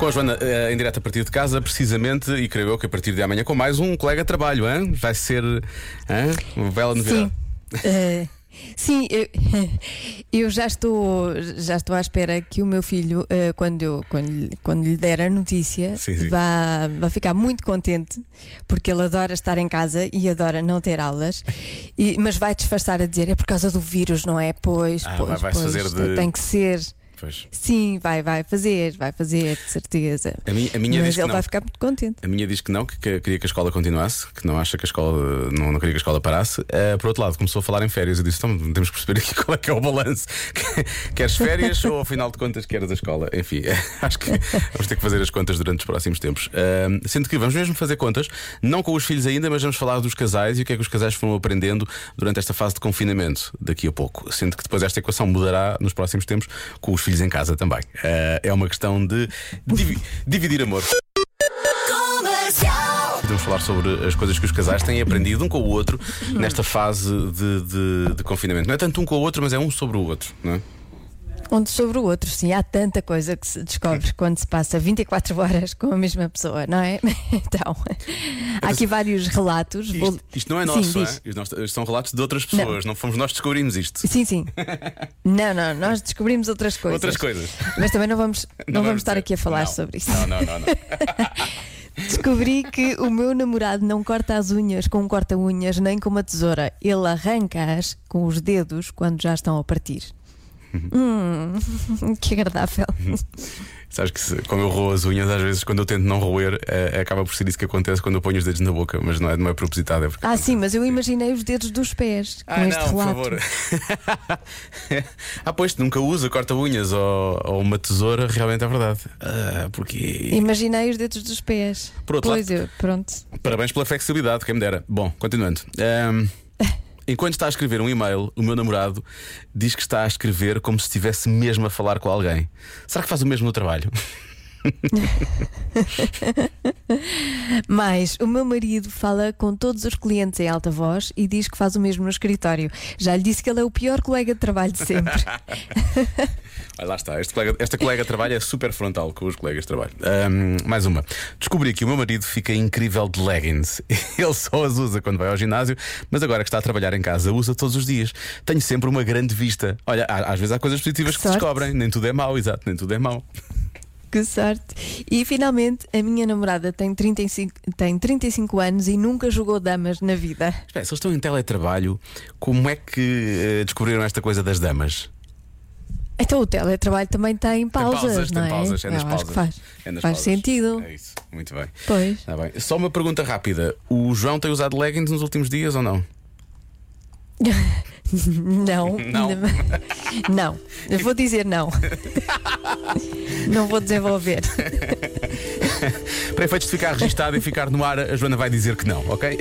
Com a Joana eh, em direto a partir de casa, precisamente, e creio eu que a partir de amanhã com mais um colega de trabalho, hein? vai ser hein? uma bela novidade. Sim. Eh, sim, eu, eu já estou já estou à espera que o meu filho, eh, quando, eu, quando, lhe- quando lhe der a notícia, Sim, sim. Vá, vá ficar muito contente, porque ele adora estar em casa e adora não ter aulas, e- mas vai disfarçar a dizer é por causa do vírus, não é? Pois, Ah, pois, vai- pois, fazer de- tem que ser. Pois. Sim, vai, vai fazer, vai fazer, de certeza. A minha, a minha mas ele vai ficar muito contente. A minha diz que não, que, que queria que a escola continuasse, que não acha que a escola não, não queria que a escola parasse. Eh, por outro lado, começou a falar em férias. Eu disse: então temos que perceber aqui qual é que é o balanço. Queres férias ou, ao final de contas, queres a escola? Enfim, acho que vamos ter que fazer as contas durante os próximos tempos. Eh, sendo que vamos mesmo fazer contas, não com os filhos ainda, mas vamos falar dos casais e o que é que os casais foram aprendendo durante esta fase de confinamento daqui a pouco. Sendo que depois esta equação mudará nos próximos tempos com os filhos em casa também. Eh, é uma questão de divi- dividir amor. Podemos falar sobre as coisas que os casais têm aprendido um com o outro nesta fase de, de- de confinamento. Não é tanto um com o outro, mas é um sobre o outro, não é? Um sobre o outro, sim, há tanta coisa que se descobre quando se passa 24 horas com a mesma pessoa, não é? Então, há aqui vários relatos. Vou- Isto, isto não é Sim, nosso, não é? nós- são relatos de outras pessoas, não, fomos nós que descobrimos isto. Sim, sim. Não, não, nós descobrimos outras coisas. Outras coisas. Mas também não vamos, não vamos vamos estar aqui a falar Não. sobre isso. Não, não, não, não. Descobri que o meu namorado não corta as unhas com um corta-unhas nem com uma tesoura. Ele arranca-as com os dedos quando já estão a partir. Hum, que agradável. Sabes que se, como eu roo as unhas, às vezes quando eu tento não roer, eh, acaba por ser isso que acontece quando eu ponho os dedos na boca, mas não é, não é propositado. É Ah, sim, mas eu imaginei os dedos dos pés com Ah, este não, por relato. favor. ah, pois, nunca usa corta-unhas ou, ou uma tesoura, realmente é verdade. Ah, porque. Imaginei os dedos dos pés. Por outro pois lado- eu, pronto. Parabéns pela flexibilidade, quem me dera. Bom, continuando. Ahm, enquanto está a escrever um e-mail, o meu namorado diz que está a escrever como se estivesse mesmo a falar com alguém. Será que faz o mesmo no trabalho? Mas o meu marido fala com todos os clientes em alta voz e diz que faz o mesmo no escritório. Já lhe disse que ele é o pior colega de trabalho de sempre. Lá está. Colega- esta colega de trabalho é super frontal com os colegas de trabalho. Ahm, mais uma. Descobri que o meu marido fica incrível de leggings. Ele só as usa quando vai ao ginásio, mas agora que está a trabalhar em casa, usa todos os dias. Tenho sempre uma grande vista. Olha, às vezes há coisas positivas que se Sorte. descobrem. Nem tudo é mau, exato, nem tudo é mau. que sorte. E finalmente, a minha namorada tem 35, tem 35 anos e nunca jogou damas na vida. Espera, se eles estão em teletrabalho, como é que eh, descobriram esta coisa das damas? Então o teletrabalho também tem pausas, tem pausas, não tem é? pausas, é nas Eu pausas. acho que faz, É faz pausas. sentido. É isso, muito bem. Pois. Tá bem. Só uma pergunta rápida: o João tem usado leggings nos últimos dias ou não? Não. Não. Não. Eu vou dizer não. Não vou desenvolver. Para efeitos de ficar registado e ficar no ar, a Joana vai dizer que não, ok?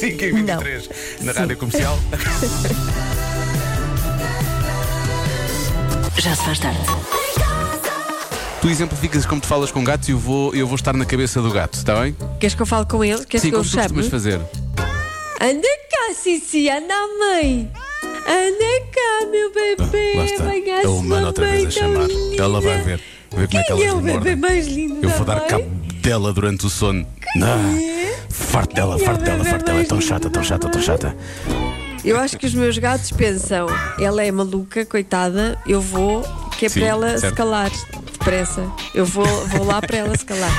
5 e 23 na Sim. rádio comercial. Já se faz tarde. Tu exemplificas como tu falas com gatos e eu vou, eu vou estar na cabeça do gato, está bem? Queres que eu fale com ele? Queres Sim, que eu como tu chame? costumas fazer. Anda cá, Cici, anda mãe. Anda cá, meu bebê. Ah, Lá está. Venha A humana outra vez a chamar. Ela vai ver. Ver como é que Quem é o me bebê mordem. mais lindo Eu da vou dar mãe? cabo dela durante o sono. Não. Farto dela, é farto dela, bebê farto dela. É tão chata, tão chata, tão chata. Eu acho que os meus gatos pensam, ela é maluca, coitada, eu vou, que é Sim, para ela se certo. calar depressa. Eu vou, vou lá para ela se calar.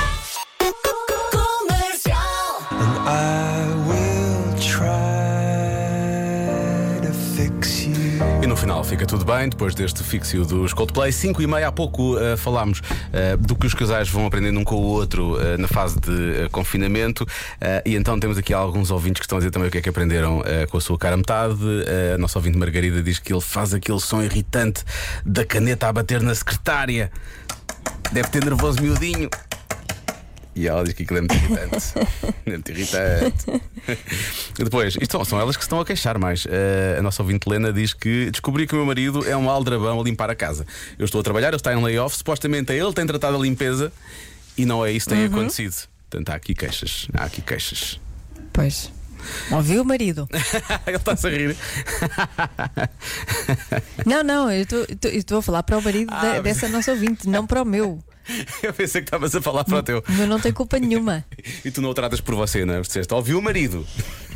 E no final fica tudo bem, depois deste fixio dos Coldplay. 5 e meia há pouco eh, falámos eh, do que os casais vão aprendendo um com o outro eh, na fase de confinamento. E então temos aqui alguns ouvintes que estão a dizer também o que é que aprenderam com a sua cara metade. A nossa ouvinte Margarida diz que ele faz aquele som irritante da caneta a bater na secretária. Deve ter nervoso miudinho. E ela diz que aquilo é muito irritante. é muito irritante. Depois, isto são, elas que se estão a queixar mais. Eh, a nossa ouvinte Helena diz que descobri que o meu marido é um aldrabão a limpar a casa. Eu estou a trabalhar, ele está em layoff, supostamente é ele que tem tratado a limpeza e não é isso que tem acontecido. Portanto, há aqui queixas. Há aqui queixas. Pois. Ouviu o marido? ele está-se a rir. Não, não, eu estou- a falar para o marido Ah, mas- dessa nossa ouvinte, não para o meu. Eu pensei que estavas a falar para o teu. Meu não tem culpa nenhuma. E tu não o tratas por você, não é? Disseste, ouviu o marido.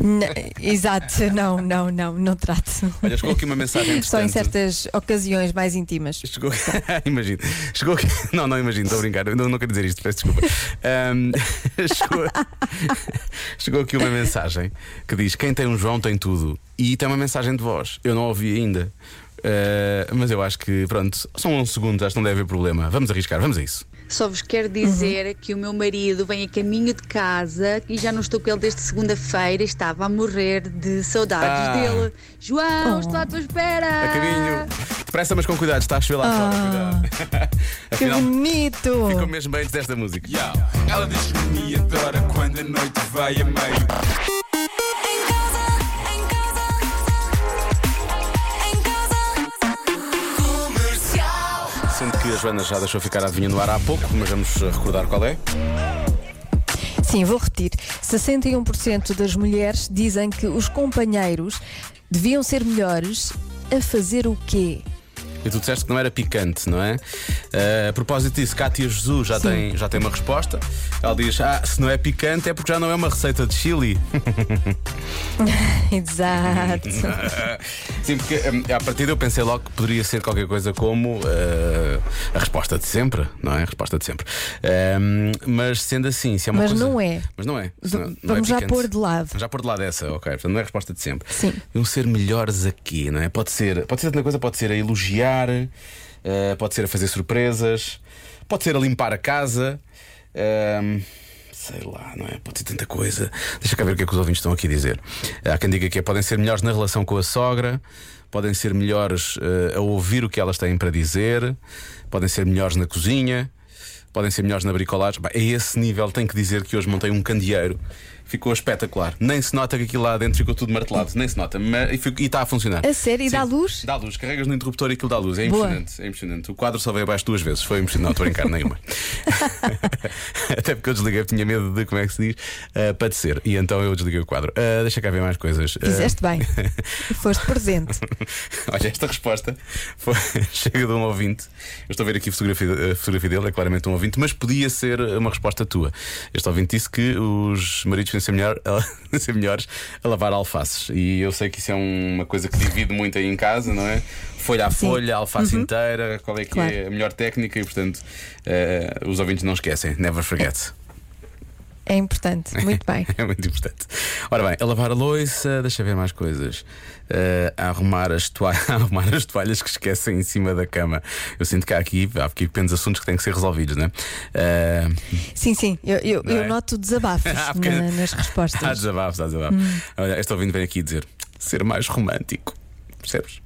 N- Exato, não, não, não, não trato. Olha, chegou aqui uma mensagem Só em certas ocasiões mais íntimas. Chegou... imagino. Chegou aqui... Não, não imagino, estou a brincar. Eu Não, não quero dizer isto, peço desculpa. Ahm, chegou... Chegou aqui uma mensagem que diz: Quem tem um João tem tudo. E tem uma mensagem de voz. Eu não ouvi ainda. Ah, mas eu acho que, pronto, são 11 segundos, acho que não deve haver problema. Vamos arriscar, vamos a isso. Só vos quero dizer que o meu marido vem a caminho de casa e já não estou com ele desde segunda-feira. Estava a morrer de saudades Ah. dele. João, Oh. estou à tua espera. A caminho. Depressa, mas com cuidado, está a chover lá fora. Cuidado. Que Afinal, bonito! ficou mesmo bem antes desta música. Yeah. Ela diz que me adora quando a noite vai a meio. Joana já deixou ficar a adivinha no ar há pouco, mas vamos eh, recordar qual é. Sim, vou repetir. 61% das mulheres dizem que os companheiros deviam ser melhores a fazer o quê? E tu disseste que não era picante, não é? Eh, a propósito disso, Cátia Jesus já tem, já tem uma resposta. Ela diz: Ah, se não é picante é porque já não é uma receita de chili. Exato. Sim, porque hum, a partir daí eu pensei logo que poderia ser qualquer coisa como eh, a resposta de sempre, não é? A resposta de sempre. Hum, mas sendo assim, se é uma Mas coisa. não é. Mas não é. Não- não é Vamos já picante. pôr de lado. Vamos já pôr de lado essa, ok. Portanto, não é a resposta de sempre. Sim. Iam ser melhores aqui, não é? Pode ser, pode ser tanta coisa, pode ser a elogiar, eh, pode ser a fazer surpresas, pode ser a limpar a casa. ehm, Sei lá, não é? Pode ser tanta coisa. Deixa cá ver o que é que os ouvintes estão aqui a dizer. Há quem diga que é, podem ser melhores na relação com a sogra, podem ser melhores eh, a ouvir o que elas têm para dizer, podem ser melhores na cozinha, podem ser melhores na bricolagem. A esse nível, tenho que dizer que hoje montei um candeeiro. Ficou espetacular. Nem se nota que aquilo lá dentro ficou tudo martelado. Nem se nota. Mas, e está a funcionar. A sério? E dá luz? Dá luz. Carregas no interruptor e aquilo dá luz. É Boa. impressionante. É impressionante. O quadro só veio abaixo duas vezes. Foi impressionante. Não, estou a brincar, nenhuma. Até porque eu desliguei, tinha medo de, como é que se diz, uh, padecer. E então eu desliguei o quadro. Uh, deixa cá ver mais coisas. Uh, Fizeste bem. Foste presente. Olha, esta resposta foi- chega de um ouvinte. Eu estou a ver aqui a fotografia, a fotografia dele, é claramente um ouvinte, mas podia ser uma resposta tua. Este ouvinte disse que os maridos devem ser, melhor, a, ser melhores a lavar alfaces. E eu sei que isso é uma coisa que divide muito aí em casa, não é? Folha a folha, alface inteira, qual é que Claro. é a melhor técnica e, portanto, eh, os ouvintes não esquecem. Never forget. É importante. Muito bem. É muito importante. Ora bem, a lavar a louça, deixa ver mais coisas. Eh, a, arrumar as toalhas, arrumar as toalhas que esquecem em cima da cama. Eu sinto que há aqui, há aqui pequenos assuntos que têm que ser resolvidos, né? Eh, Sim, sim. Eu, eu, Não eu é? noto desabafos Há pequeno- na- nas Há respostas. desabafos, há desabafos. Olha, este ouvinte vem aqui dizer ser mais romântico. Percebes?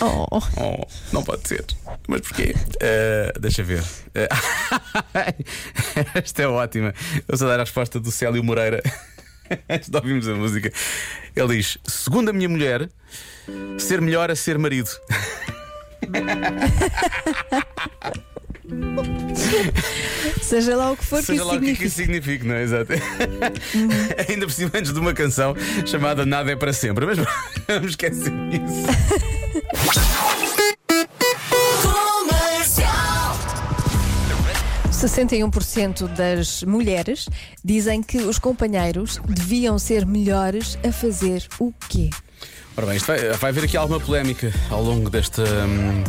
Oh, Oh, não pode ser. Mas porquê? Eh, deixa ver. Eh, esta é ótima. Eu só dar a resposta do Célio Moreira. Antes de ouvirmos a música. Ele diz: segundo a minha mulher, ser melhor a ser marido. seja lá o que for que Seja isso lá o que é que isso significa, não é? Exato. Ainda por cima, antes de uma canção chamada Nada é para sempre. Mas vamos esquecer isso. 61% das mulheres dizem que os companheiros deviam ser melhores a fazer o quê? Ora bem, isto vai, vai haver aqui alguma polémica ao longo deste, hum,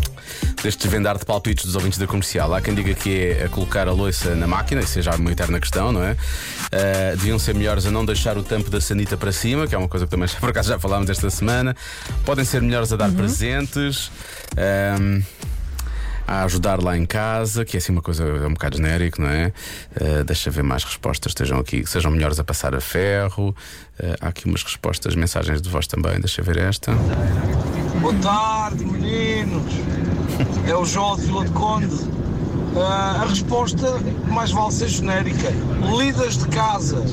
deste desvendar de palpites dos ouvintes da comercial. Há quem diga que é a colocar a loiça na máquina, isso é já uma eterna questão, não é? Ah, deviam ser melhores a não deixar o tampo da sanita para cima, que é uma coisa que também por acaso já falámos esta semana. Podem ser melhores a dar presentes. hum, a ajudar lá em casa, que é assim uma coisa é um bocado genérico, não é? Uh, deixa ver mais respostas, estejam aqui, sejam melhores a passar a ferro. Uh, há aqui umas respostas, mensagens de voz também, deixa ver esta. Boa tarde, meninos. É o João de Vila de Conde. Ah, a resposta mais vale ser genérica. Lidas de casa.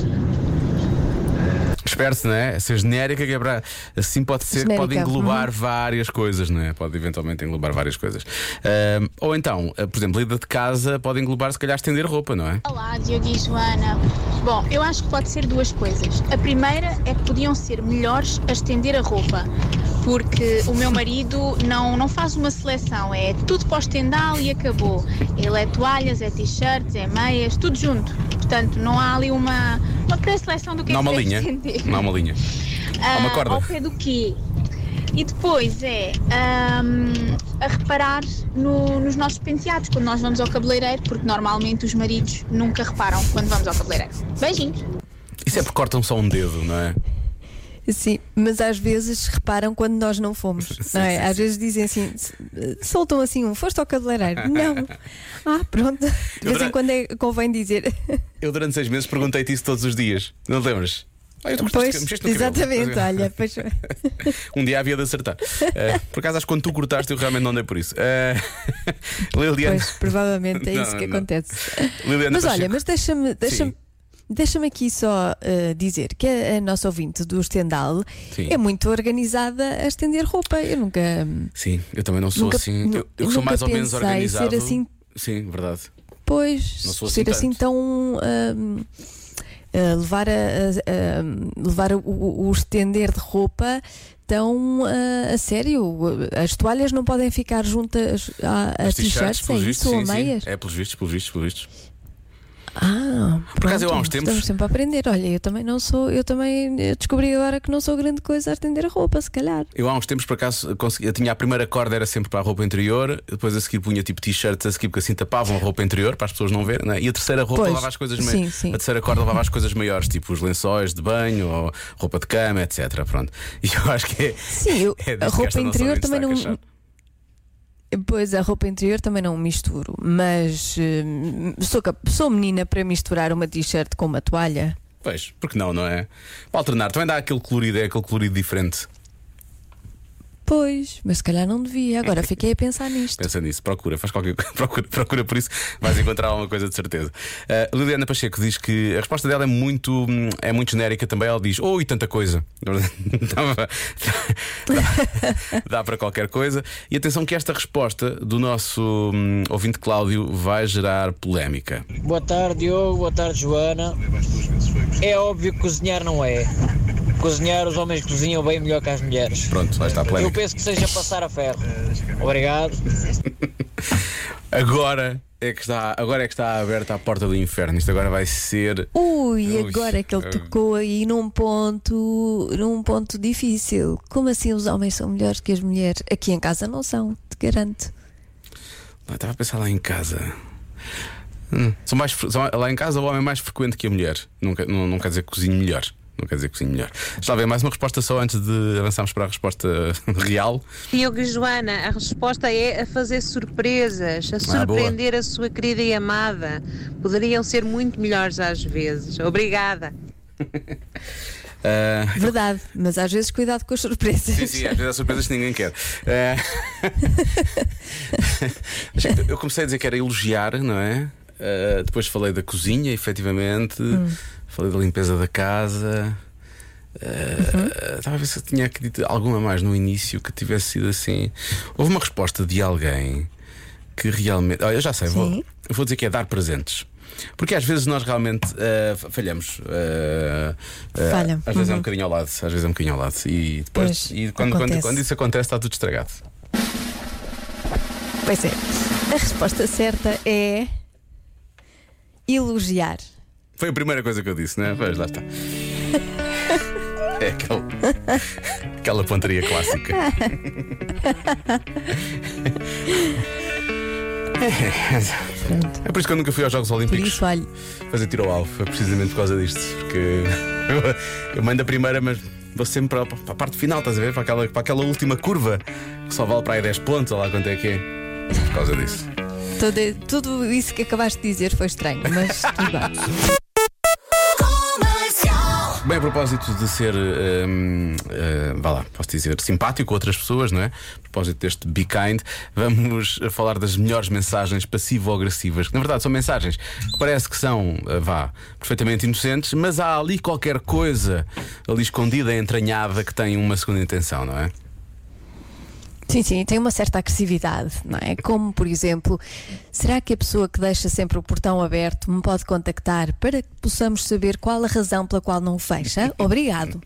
Espera-se, não é? Ser genérica, que é para. Assim pode ser, Genérica, pode englobar várias coisas, não é? Pode eventualmente englobar várias coisas. Uh, ou então, uh, por exemplo, lida de casa pode englobar, se calhar, estender roupa, não é? Olá, Diogo e Joana. Bom, eu acho que pode ser duas coisas. A primeira é que podiam ser melhores a estender a roupa. porque o meu marido não, não faz uma seleção, é tudo para o estendal e acabou. Ele é toalhas, é t-shirts, é meias, tudo junto. Portanto, não há ali uma, uma pré-seleção do que Não há é que uma linha. estender. Não há uma linha. Há uma Ah, corda. Ao pé do quê? E depois é ahm, a reparar no- nos nossos penteados quando nós vamos ao cabeleireiro, porque normalmente os maridos nunca reparam quando vamos ao cabeleireiro. Beijinhos! Isso é porque cortam só um dedo, não é? Sim, mas às vezes reparam quando nós não fomos. não é? sim, às vezes dizem assim, soltam assim um, foste ao cabeleireiro? não. Ah, pronto. De vez em Adorei. quando é, convém dizer. Eu durante seis meses perguntei-te isso todos os dias. Não te lembras? Ah, Pois, de- no cabelo. exatamente, olha, pois, Um dia havia de acertar. Eh, por acaso, acho que quando tu cortaste, eu realmente não dei por isso. Eh, Liliana. pois provavelmente é Não, isso que não. acontece. Liliana Mas olha, mas deixa-me deixa Sim. deixa aqui só uh, dizer que a, a nossa ouvinte do Stendhal Sim. é muito organizada a estender roupa. Eu nunca. Sim, eu também não sou Nunca- assim. Eu, eu sou mais ou menos organizado. ser assim- Sim, verdade. Pois, Não sou ser assim assim tanto. tão. hum, a levar, a, levar o, o- estender de roupa tão ah, a sério. As toalhas não podem ficar juntas a, t-shirts, é isso? vistos, Ou sim, a sim. meias? É pelos vistos, pelos vistos, pelos vistos. Ah, Por acaso, eu há uns tempos- Estamos sempre a aprender. Olha, eu também não sou, eu também descobri agora que não sou grande coisa a estender a roupa, se calhar. Eu há uns tempos, por acaso, consegui, tinha a primeira corda, era sempre para a roupa interior, depois a seguir punha tipo t-shirts a seguir, porque assim tapavam a roupa interior para as pessoas não verem, né? e a terceira roupa Pois, levava as coisas maiores. A terceira corda levava as coisas maiores, tipo os lençóis de banho ou roupa de cama, etc. Pronto. E eu acho que é. Sim, eu- é a roupa interior também não. Pois, a roupa interior também não misturo, mas hum, sou, sou menina para misturar uma t-shirt com uma toalha. Pois, porque não, não é? Para alternar, também dá aquele colorido, é aquele colorido diferente. Pois, mas se calhar não devia. Agora fiquei a pensar nisto. Pensa nisso, procura, faz qualquer coisa, procura, procura por isso, vais encontrar alguma coisa de certeza. Uh, Liliana Pacheco diz que a resposta dela é muito, é muito genérica também. Ela diz: Oh, e tanta coisa. dá, dá- dá para qualquer coisa. E atenção que esta resposta do nosso hum, ouvinte Cláudio vai gerar polémica. Boa tarde, Diogo. Boa tarde, Joana. É óbvio que cozinhar não é. Cozinhar, os homens cozinham bem melhor que as mulheres. Pronto, lá está a Eu penso que seja passar a ferro. Obrigado. Agora é que está, agora é que está aberta a porta do inferno. Isto agora vai ser. Ui, Ui, agora é que ele tocou aí num ponto, num ponto difícil. Como assim os homens são melhores que as mulheres? Aqui em casa não são, te garanto. Ah, Estava a pensar lá em casa. Hum, sou mais, sou- lá em casa o homem é mais frequente que a mulher. Não, não, não quer dizer que cozinhe melhor. Não quer dizer que cozinhe melhor. Está bem, mais uma resposta só antes de avançarmos para a resposta real. Diogo e Joana, a resposta é a fazer surpresas, a Ah, surpreender a sua querida e amada. Poderiam ser muito melhores às vezes. Obrigada. Ah, Verdade, mas às vezes cuidado com as surpresas. Sim, sim, às vezes há surpresas que ninguém quer. Eh, eu comecei a dizer que era elogiar, não é? Eh, depois falei da cozinha, efetivamente. Falei da limpeza da casa. Eh, Estava a ver se eu tinha aqui dito alguma mais no início que tivesse sido assim. Houve uma resposta de alguém que realmente. Olha, eu já sei, vou, Sim. vou dizer que é dar presentes. Porque às vezes nós realmente eh, falhamos. eh, eh, Falham. Às vezes é um Uhum. bocadinho ao lado, às vezes é um bocadinho ao lado. E depois, Pois, e quando, quando, quando isso acontece, está tudo estragado. Pois é. A resposta certa é elogiar. Foi a primeira coisa que eu disse, né? Pois lá está. É aquela, aquela pontaria clássica. Pronto. É por isso que eu nunca fui aos Jogos Por Olímpicos isso, olha, fazer tiro ao alvo. Foi precisamente por causa disto. Porque eu, eu mando a primeira, mas vou sempre para, para a parte final, estás a ver? Para aquela, para aquela última curva que só vale para aí 10 pontos, ou lá quanto é que é. Por causa disso. tudo, tudo isso que acabaste de dizer foi estranho, mas tudo bem. Bem, a propósito de ser, hum, hum, vá lá, posso dizer, simpático com outras pessoas, não é? A propósito deste Be Kind, vamos falar das melhores mensagens passivo-agressivas, que na verdade são mensagens que parece que são, ah, vá, perfeitamente inocentes, mas há ali qualquer coisa ali escondida, entranhada, que tem uma segunda intenção, não é? Sim, sim, tem uma certa agressividade, não é? Como, por exemplo, será que a pessoa que deixa sempre o portão aberto me pode contactar para que possamos saber qual a razão pela qual não o fecha? Obrigado.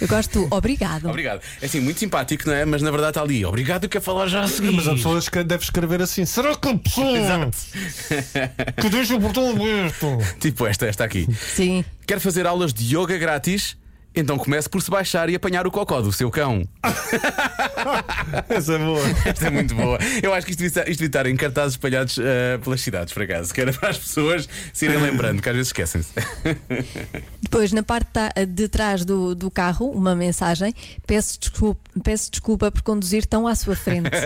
Eu gosto do obrigado. Obrigado. É assim, muito simpático, não é? Mas na verdade está ali. Obrigado, quer falar já a seguir. Mas a pessoa deve escrever assim: será que a pessoa que deixa o portão aberto? Tipo esta, esta aqui. Sim. Quer fazer aulas de yoga grátis? Então comece por se baixar e apanhar o cocó do seu cão. Essa é boa. Esta é muito boa. Eu acho que isto devia, isto devia estar em cartazes espalhados eh, pelas cidades, por acaso. Que era para as pessoas se irem lembrando, que às vezes esquecem-se. Depois, na parte ta- de trás do, do carro, uma mensagem: peço desculpa, peço desculpa por conduzir tão à sua frente.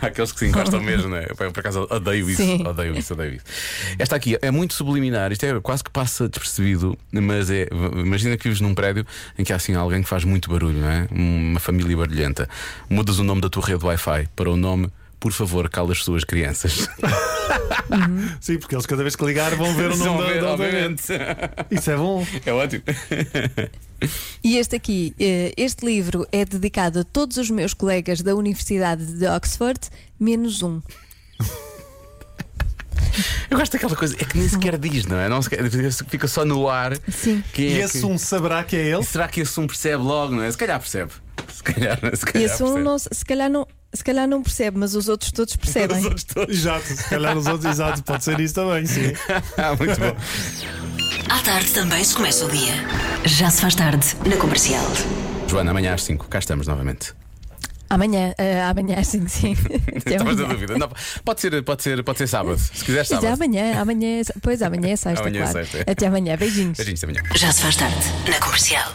Há Aqueles que se encostam mesmo, não é? Eu, por acaso odeio isso, Sim. odeio isso, odeio isso. Esta aqui é muito subliminar, isto é quase que passa despercebido, mas é. Imagina que vives num prédio em que há assim alguém que faz muito barulho, não é? Uma família barulhenta. Mudas o nome da tua rede Wi-Fi para o nome. Por favor, cala as suas crianças. Sim, porque eles cada vez que ligar vão ver o nome da- ver, da obviamente. Isso é bom. É ótimo. E este aqui, eh, este livro é dedicado a todos os meus colegas da Universidade de Oxford, menos um. Eu gosto daquela coisa, é que nem sequer diz, não é? Não sequer, fica só no ar. Sim. Quem E é esse que- um saberá que é ele? Será que esse um percebe logo, não é? Se calhar percebe. Se calhar, se calhar Esse um, não, se, calhar não, se calhar não percebe, mas os outros todos percebem. Os outros todos. Exato, se calhar os outros, exato, pode ser isso também, sim. Ah, muito bom. À tarde também se começa o dia. Já se faz tarde na comercial. Joana, amanhã às 5, cá estamos novamente. Amanhã, eh, amanhã sim, sim. Até Estavas na dúvida. Não, pode, ser, pode, ser, pode ser sábado, se quiser é sábado. amanhã, amanhã, é- pois amanhã é sexta, Amanhã é claro. sexta. Até amanhã, beijinhos. Beijinhos, até amanhã. Já se faz tarde na comercial.